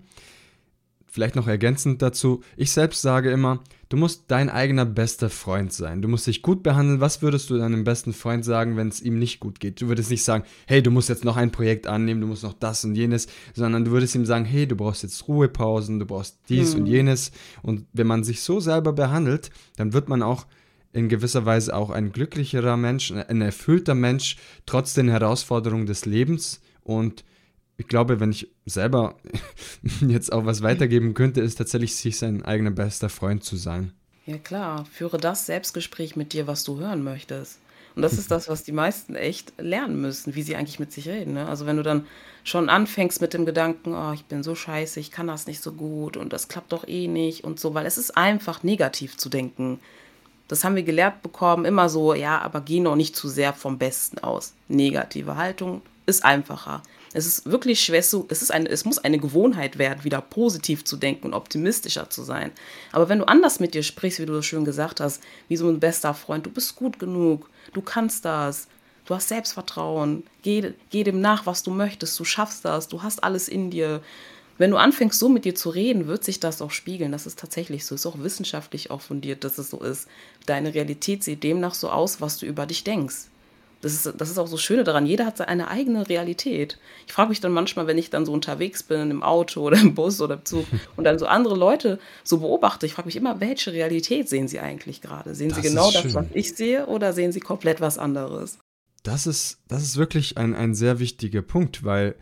Vielleicht noch ergänzend dazu, ich selbst sage immer, du musst dein eigener bester Freund sein. Du musst dich gut behandeln. Was würdest du deinem besten Freund sagen, wenn es ihm nicht gut geht? Du würdest nicht sagen, hey, du musst jetzt noch ein Projekt annehmen, du musst noch das und jenes, sondern du würdest ihm sagen, hey, du brauchst jetzt Ruhepausen, du brauchst dies hm. und jenes. Und wenn man sich so selber behandelt, dann wird man auch in gewisser Weise auch ein glücklicherer Mensch, ein erfüllter Mensch, trotz den Herausforderungen des Lebens und ich glaube, wenn ich selber jetzt auch was weitergeben könnte, ist tatsächlich, sich sein eigener bester Freund zu sein. Ja klar, führe das Selbstgespräch mit dir, was du hören möchtest. Und das ist das, was die meisten echt lernen müssen, wie sie eigentlich mit sich reden. Ne? Also wenn du dann schon anfängst mit dem Gedanken, oh, ich bin so scheiße, ich kann das nicht so gut und das klappt doch eh nicht und so, weil es ist einfach negativ zu denken. Das haben wir gelehrt bekommen, immer so, ja, aber geh noch nicht zu sehr vom Besten aus. Negative Haltung ist einfacher. Es ist wirklich schwer zu, es, ist eine, es muss eine Gewohnheit werden, wieder positiv zu denken und optimistischer zu sein. Aber wenn du anders mit dir sprichst, wie du so schön gesagt hast, wie so ein bester Freund, du bist gut genug, du kannst das, du hast Selbstvertrauen, geh, geh dem nach, was du möchtest, du schaffst das, du hast alles in dir. Wenn du anfängst, so mit dir zu reden, wird sich das auch spiegeln. Das ist tatsächlich so. Ist auch wissenschaftlich auch fundiert, dass es so ist. Deine Realität sieht demnach so aus, was du über dich denkst. Das ist, das ist auch so Schöne daran. Jeder hat seine eigene Realität. Ich frage mich dann manchmal, wenn ich dann so unterwegs bin, im Auto oder im Bus oder im Zug und dann so andere Leute so beobachte, ich frage mich immer, welche Realität sehen sie eigentlich gerade? Sehen das sie genau das, was ich sehe oder sehen sie komplett was anderes? Das ist, das ist wirklich ein, ein sehr wichtiger Punkt, weil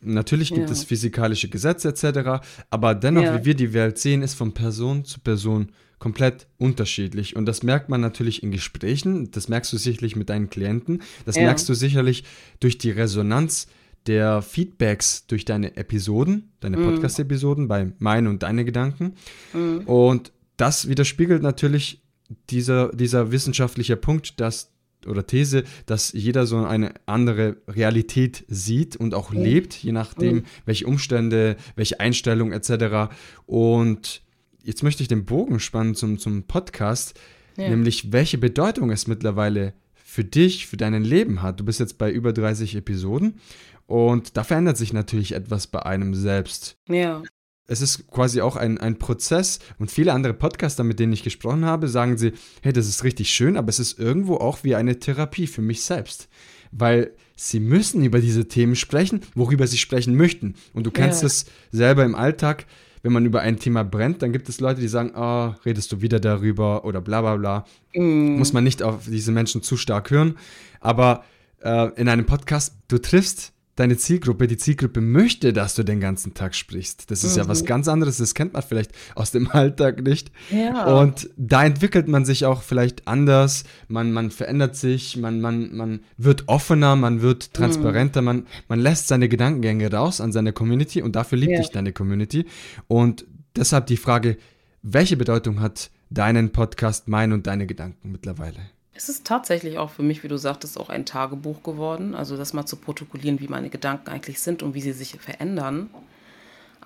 Natürlich gibt ja. es physikalische Gesetze etc., aber dennoch, ja. wie wir die Welt sehen, ist von Person zu Person komplett unterschiedlich. Und das merkt man natürlich in Gesprächen, das merkst du sicherlich mit deinen Klienten, das ja. merkst du sicherlich durch die Resonanz der Feedbacks durch deine Episoden, deine mhm. Podcast-Episoden bei meinen und deine Gedanken. Mhm. Und das widerspiegelt natürlich dieser, dieser wissenschaftliche Punkt, dass oder These, dass jeder so eine andere Realität sieht und auch mhm. lebt, je nachdem, mhm. welche Umstände, welche Einstellung etc. Und jetzt möchte ich den Bogen spannen zum, zum Podcast, ja. nämlich welche Bedeutung es mittlerweile für dich, für dein Leben hat. Du bist jetzt bei über 30 Episoden und da verändert sich natürlich etwas bei einem selbst. Ja. Es ist quasi auch ein, ein Prozess und viele andere Podcaster, mit denen ich gesprochen habe, sagen sie, hey, das ist richtig schön, aber es ist irgendwo auch wie eine Therapie für mich selbst. Weil sie müssen über diese Themen sprechen, worüber sie sprechen möchten. Und du kennst es ja. selber im Alltag wenn man über ein Thema brennt, dann gibt es Leute, die sagen, oh, redest du wieder darüber oder bla bla bla. Mm. Muss man nicht auf diese Menschen zu stark hören. Aber äh, in einem Podcast, du triffst deine Zielgruppe, die Zielgruppe möchte, dass du den ganzen Tag sprichst. Das ist mhm. ja was mhm. ganz anderes, das kennt man vielleicht aus dem Alltag nicht. Ja. Und da entwickelt man sich auch vielleicht anders, man, man verändert sich, man, man, man wird offener, man wird mhm. transparenter, mhm. man, man lässt seine Gedankengänge raus an seine Community und dafür liebt ja. dich deine Community. Und deshalb die Frage, welche Bedeutung hat deinen Podcast, mein und deine Gedanken mittlerweile? Es ist tatsächlich auch für mich, wie du sagtest, auch ein Tagebuch geworden. Also das mal zu protokollieren, wie meine Gedanken eigentlich sind und wie sie sich verändern.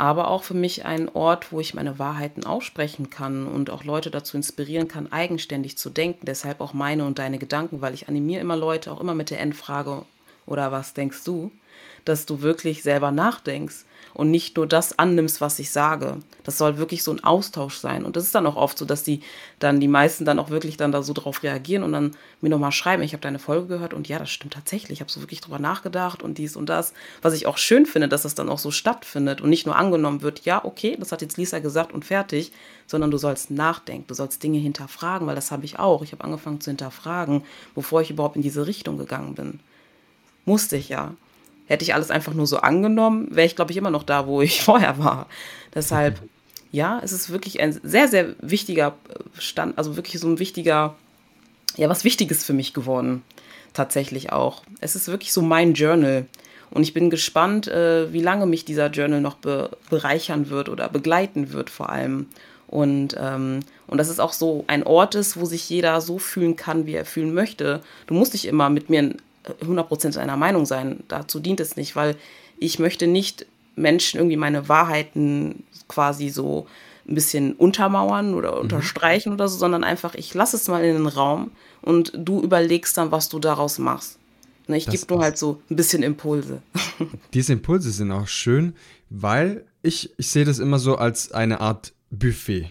aber auch für mich ein Ort, wo ich meine Wahrheiten aussprechen kann und auch Leute dazu inspirieren kann, eigenständig zu denken. Deshalb auch meine und deine Gedanken, weil ich animiere immer Leute auch immer mit der Endfrage, oder was denkst du, dass du wirklich selber nachdenkst und nicht nur das annimmst, was ich sage. Das soll wirklich so ein Austausch sein. Und das ist dann auch oft so, dass die dann die meisten dann auch wirklich dann da so drauf reagieren und dann mir nochmal schreiben, ich habe deine Folge gehört und ja, das stimmt tatsächlich. Ich habe so wirklich drüber nachgedacht und dies und das. Was ich auch schön finde, dass das dann auch so stattfindet und nicht nur angenommen wird, ja, okay, das hat jetzt Lisa gesagt und fertig, sondern du sollst nachdenken, du sollst Dinge hinterfragen, weil das habe ich auch. Ich habe angefangen zu hinterfragen, bevor ich überhaupt in diese Richtung gegangen bin. Musste ich ja. Hätte ich alles einfach nur so angenommen, wäre ich, glaube ich, immer noch da, wo ich vorher war. Deshalb, ja, es ist wirklich ein sehr, sehr wichtiger Stand, also wirklich so ein wichtiger, ja, was Wichtiges für mich geworden. Tatsächlich auch. Es ist wirklich so mein Journal. Und ich bin gespannt, äh, wie lange mich dieser Journal noch be bereichern wird oder begleiten wird vor allem. Und, ähm, und dass es auch so ein Ort ist, wo sich jeder so fühlen kann, wie er fühlen möchte. Du musst nicht immer mit mir 100% einer Meinung sein. Dazu dient es nicht, weil ich möchte nicht Menschen irgendwie meine Wahrheiten quasi so ein bisschen untermauern oder mhm. unterstreichen oder so, sondern einfach, ich lasse es mal in den Raum und du überlegst dann, was du daraus machst. Ne, ich gebe nur halt so ein bisschen Impulse. Diese Impulse sind auch schön, weil ich, ich sehe das immer so als eine Art Buffet.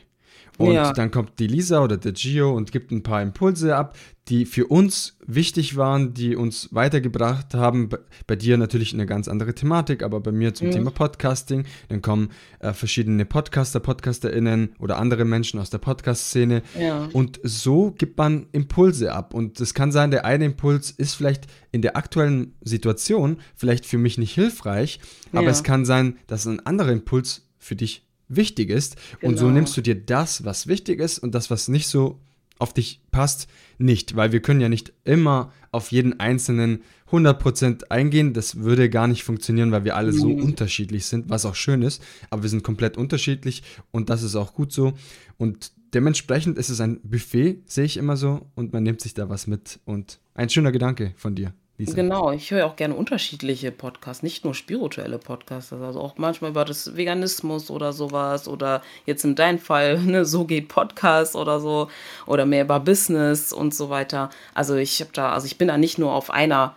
Und ja. dann kommt die Lisa oder der Gio und gibt ein paar Impulse ab, die für uns wichtig waren, die uns weitergebracht haben. Bei dir natürlich eine ganz andere Thematik, aber bei mir zum mhm. Thema Podcasting. Dann kommen äh, verschiedene Podcaster, PodcasterInnen oder andere Menschen aus der Podcast-Szene. Ja. Und so gibt man Impulse ab. Und es kann sein, der eine Impuls ist vielleicht in der aktuellen Situation vielleicht für mich nicht hilfreich, aber ja. es kann sein, dass ein anderer Impuls für dich wichtig ist. Genau. Und so genau. nimmst du dir das, was wichtig ist und das, was nicht so auf dich passt, nicht, weil wir können ja nicht immer auf jeden einzelnen 100% eingehen. Das würde gar nicht funktionieren, weil wir alle so mhm. unterschiedlich sind, was auch schön ist, aber wir sind komplett unterschiedlich und das ist auch gut so. Und dementsprechend ist es ein Buffet, sehe ich immer so, und man nimmt sich da was mit und ein schöner Gedanke von dir. Lisa. Genau, ich höre auch gerne unterschiedliche Podcasts, nicht nur spirituelle Podcasts, also auch manchmal über das Veganismus oder sowas oder jetzt in deinem Fall, ne, so geht Podcast oder so oder mehr über Business und so weiter. Also ich habe da, also ich bin da nicht nur auf einer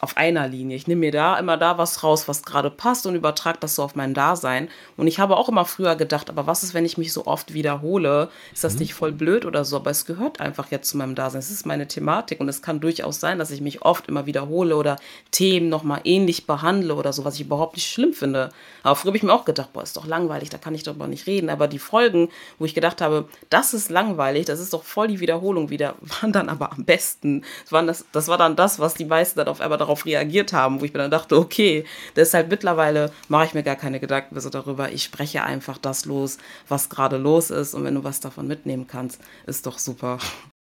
auf einer Linie. Ich nehme mir da immer da was raus, was gerade passt und übertrage das so auf mein Dasein. Und ich habe auch immer früher gedacht, aber was ist, wenn ich mich so oft wiederhole? Ist das mhm. nicht voll blöd oder so? Aber es gehört einfach jetzt zu meinem Dasein. Es ist meine Thematik und es kann durchaus sein, dass ich mich oft immer wiederhole oder Themen nochmal ähnlich behandle oder so, was ich überhaupt nicht schlimm finde. Aber früher habe ich mir auch gedacht, boah, ist doch langweilig, da kann ich darüber nicht reden. Aber die Folgen, wo ich gedacht habe, das ist langweilig, das ist doch voll die Wiederholung wieder, waren dann aber am besten. Das, waren das, das war dann das, was die meisten dann auf einmal darauf darauf reagiert haben, wo ich mir dann dachte, okay, deshalb mittlerweile mache ich mir gar keine Gedanken mehr so darüber. Ich spreche einfach das los, was gerade los ist. Und wenn du was davon mitnehmen kannst, ist doch super.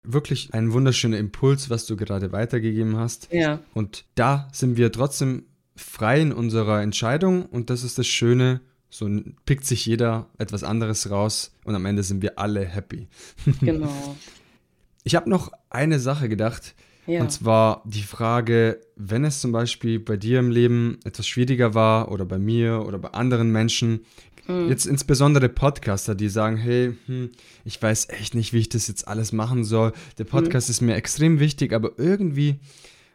Wirklich ein wunderschöner Impuls, was du gerade weitergegeben hast. Ja. Und da sind wir trotzdem frei in unserer Entscheidung und das ist das Schöne. So pickt sich jeder etwas anderes raus und am Ende sind wir alle happy. Genau. Ich habe noch eine Sache gedacht, ja. Und zwar die Frage, wenn es zum Beispiel bei dir im Leben etwas schwieriger war oder bei mir oder bei anderen Menschen, mhm. jetzt insbesondere Podcaster, die sagen, hey, hm, ich weiß echt nicht, wie ich das jetzt alles machen soll. Der hm. Podcast mhm. ist mir extrem wichtig, aber irgendwie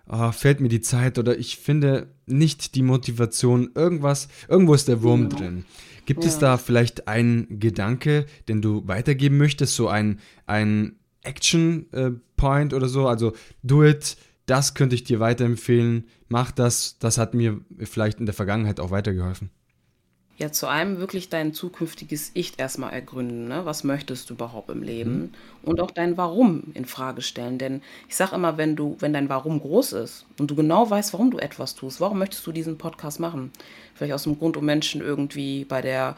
oh, fällt mir die Zeit oder ich finde nicht die Motivation, irgendwas, irgendwo ist der Wurm ja. drin. Gibt ja. es da vielleicht einen Gedanke, den du weitergeben möchtest, so ein, ein Action äh, Point oder so, also do it, das könnte ich dir weiterempfehlen, mach das, das hat mir vielleicht in der Vergangenheit auch weitergeholfen. Ja, zu einem wirklich dein zukünftiges Ich erstmal ergründen. Ne? Was möchtest du überhaupt im Leben? Mhm. Und auch dein Warum in Frage stellen. Denn ich sage immer, wenn du, wenn dein Warum groß ist und du genau weißt, warum du etwas tust, warum möchtest du diesen Podcast machen? Vielleicht aus dem Grund, um Menschen irgendwie bei der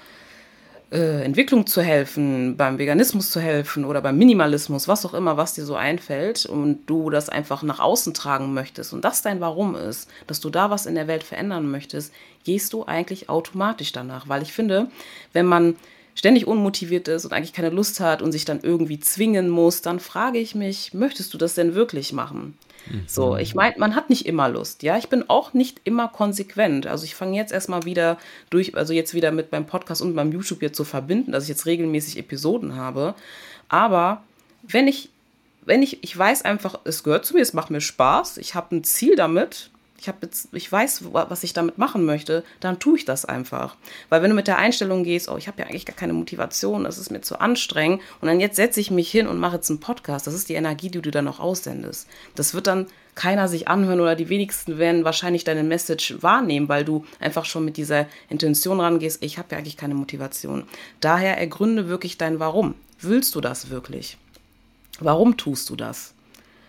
äh, Entwicklung zu helfen, beim Veganismus zu helfen oder beim Minimalismus, was auch immer, was dir so einfällt und du das einfach nach außen tragen möchtest und das dein Warum ist, dass du da was in der Welt verändern möchtest, gehst du eigentlich automatisch danach. Weil ich finde, wenn man ständig unmotiviert ist und eigentlich keine Lust hat und sich dann irgendwie zwingen muss, dann frage ich mich, möchtest du das denn wirklich machen? Mhm. So, ich meine, man hat nicht immer Lust, ja. Ich bin auch nicht immer konsequent. Also ich fange jetzt erstmal wieder durch, also jetzt wieder mit meinem Podcast und meinem YouTube jetzt zu verbinden, dass ich jetzt regelmäßig Episoden habe. Aber wenn ich, wenn ich, ich weiß einfach, es gehört zu mir, es macht mir Spaß, ich habe ein Ziel damit, ich habe jetzt, ich weiß, was ich damit machen möchte, dann tue ich das einfach. Weil wenn du mit der Einstellung gehst, oh, ich habe ja eigentlich gar keine Motivation, das ist mir zu anstrengend, und dann jetzt setze ich mich hin und mache jetzt einen Podcast, das ist die Energie, die du dann auch aussendest. Das wird dann keiner sich anhören oder die wenigsten werden wahrscheinlich deine Message wahrnehmen, weil du einfach schon mit dieser Intention rangehst, ich habe ja eigentlich keine Motivation. Daher ergründe wirklich dein Warum. Willst du das wirklich? Warum tust du das?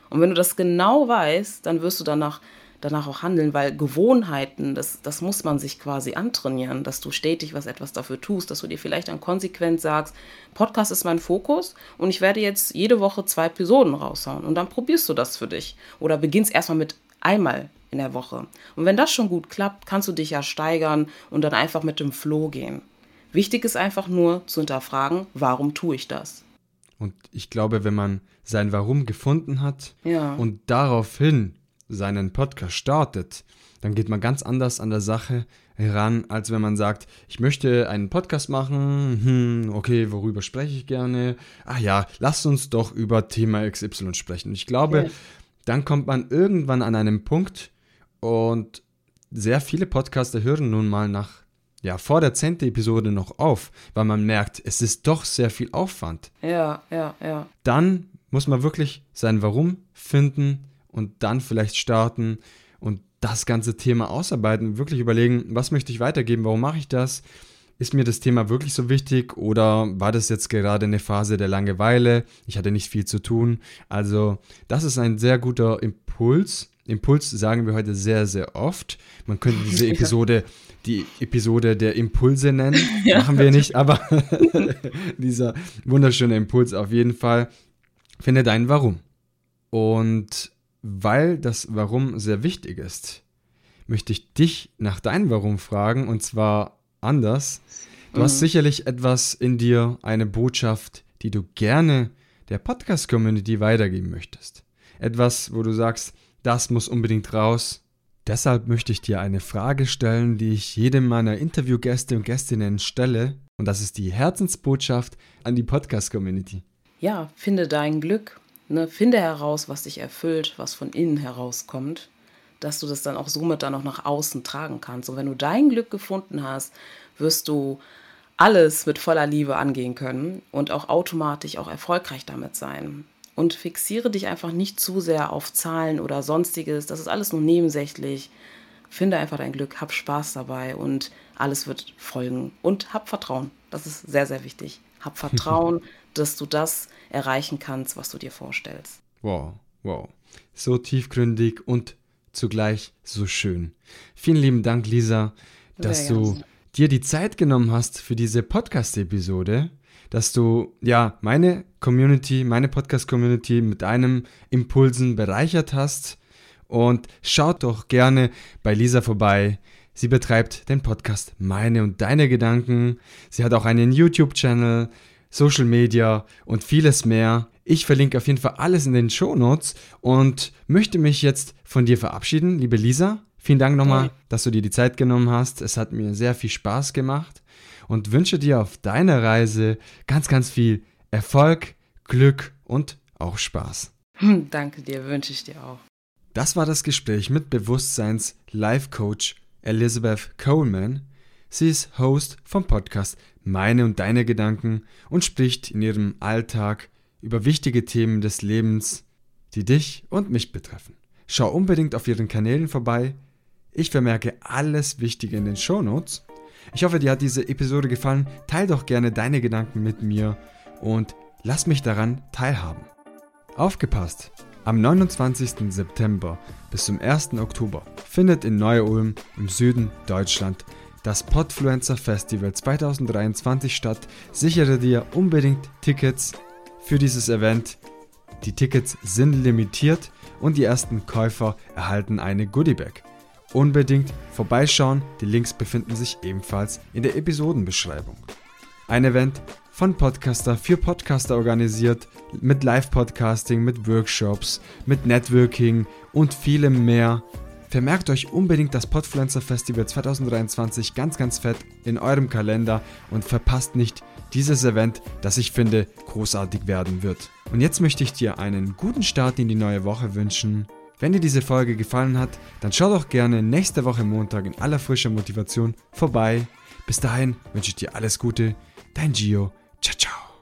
Und wenn du das genau weißt, dann wirst du danach danach auch handeln, weil Gewohnheiten, das, das muss man sich quasi antrainieren, dass du stetig was etwas dafür tust, dass du dir vielleicht dann konsequent sagst, Podcast ist mein Fokus und ich werde jetzt jede Woche zwei Episoden raushauen und dann probierst du das für dich oder beginnst erstmal mit einmal in der Woche. Und wenn das schon gut klappt, kannst du dich ja steigern und dann einfach mit dem Flow gehen. Wichtig ist einfach nur zu hinterfragen, warum tue ich das? Und ich glaube, wenn man sein Warum gefunden hat ja. und daraufhin seinen Podcast startet, dann geht man ganz anders an der Sache heran, als wenn man sagt, ich möchte einen Podcast machen, hm, okay, worüber spreche ich gerne? Ach ja, lasst uns doch über Thema XY sprechen. Ich glaube, okay. dann kommt man irgendwann an einem Punkt und sehr viele Podcaster hören nun mal nach ja, vor der 10. Episode noch auf, weil man merkt, es ist doch sehr viel Aufwand. Ja, ja, ja. Dann muss man wirklich sein Warum finden, und dann vielleicht starten und das ganze Thema ausarbeiten, wirklich überlegen, was möchte ich weitergeben, warum mache ich das? Ist mir das Thema wirklich so wichtig oder war das jetzt gerade eine Phase der Langeweile? Ich hatte nicht viel zu tun. Also, das ist ein sehr guter Impuls. Impuls sagen wir heute sehr, sehr oft. Man könnte diese Episode die Episode der Impulse nennen. Ja. Machen wir nicht, aber dieser wunderschöne Impuls auf jeden Fall. Finde dein Warum. Und weil das Warum sehr wichtig ist, möchte ich dich nach deinem Warum fragen und zwar anders. Du mhm. hast sicherlich etwas in dir, eine Botschaft, die du gerne der Podcast-Community weitergeben möchtest. Etwas, wo du sagst, das muss unbedingt raus. Deshalb möchte ich dir eine Frage stellen, die ich jedem meiner Interviewgäste und Gästinnen stelle. Und das ist die Herzensbotschaft an die Podcast-Community. Ja, finde dein Glück Ne, finde heraus, was dich erfüllt, was von innen herauskommt, dass du das dann auch somit dann auch nach außen tragen kannst. Und wenn du dein Glück gefunden hast, wirst du alles mit voller Liebe angehen können und auch automatisch auch erfolgreich damit sein. Und fixiere dich einfach nicht zu sehr auf Zahlen oder sonstiges. Das ist alles nur nebensächlich. Finde einfach dein Glück, hab Spaß dabei und alles wird folgen. Und hab Vertrauen. Das ist sehr, sehr wichtig. Hab Vertrauen, dass du das erreichen kannst, was du dir vorstellst. Wow, wow. So tiefgründig und zugleich so schön. Vielen lieben Dank, Lisa, dass du dir die Zeit genommen hast für diese Podcast-Episode, dass du ja meine Community, meine Podcast-Community mit deinem Impulsen bereichert hast. Und schaut doch gerne bei Lisa vorbei. Sie betreibt den Podcast Meine und Deine Gedanken. Sie hat auch einen YouTube-Channel. Social Media und vieles mehr. Ich verlinke auf jeden Fall alles in den Show Notes und möchte mich jetzt von dir verabschieden, liebe Lisa. Vielen Dank nochmal, dass du dir die Zeit genommen hast. Es hat mir sehr viel Spaß gemacht und wünsche dir auf deiner Reise ganz, ganz viel Erfolg, Glück und auch Spaß. Hm, danke dir, wünsche ich dir auch. Das war das Gespräch mit Bewusstseins Life Coach Elizabeth Coleman. Sie ist Host vom Podcast meine und deine Gedanken und spricht in ihrem Alltag über wichtige Themen des Lebens, die dich und mich betreffen. Schau unbedingt auf ihren Kanälen vorbei. Ich vermerke alles Wichtige in den Show Notes. Ich hoffe, dir hat diese Episode gefallen. Teil doch gerne deine Gedanken mit mir und lass mich daran teilhaben. Aufgepasst! Am 29. September bis zum 1. Oktober findet in Neu-Ulm im Süden Deutschland das Podfluencer Festival 2023 statt. Sichere dir unbedingt Tickets für dieses Event. Die Tickets sind limitiert und die ersten Käufer erhalten eine Goodiebag. Unbedingt vorbeischauen, die Links befinden sich ebenfalls in der Episodenbeschreibung. Ein Event von Podcaster für Podcaster organisiert, mit Live-Podcasting, mit Workshops, mit Networking und vielem mehr. Vermerkt euch unbedingt das Podfluencer Festival 2023 ganz, ganz fett in eurem Kalender und verpasst nicht dieses Event, das ich finde großartig werden wird. Und jetzt möchte ich dir einen guten Start in die neue Woche wünschen. Wenn dir diese Folge gefallen hat, dann schau doch gerne nächste Woche Montag in aller frischer Motivation vorbei. Bis dahin wünsche ich dir alles Gute. Dein Gio. Ciao, ciao.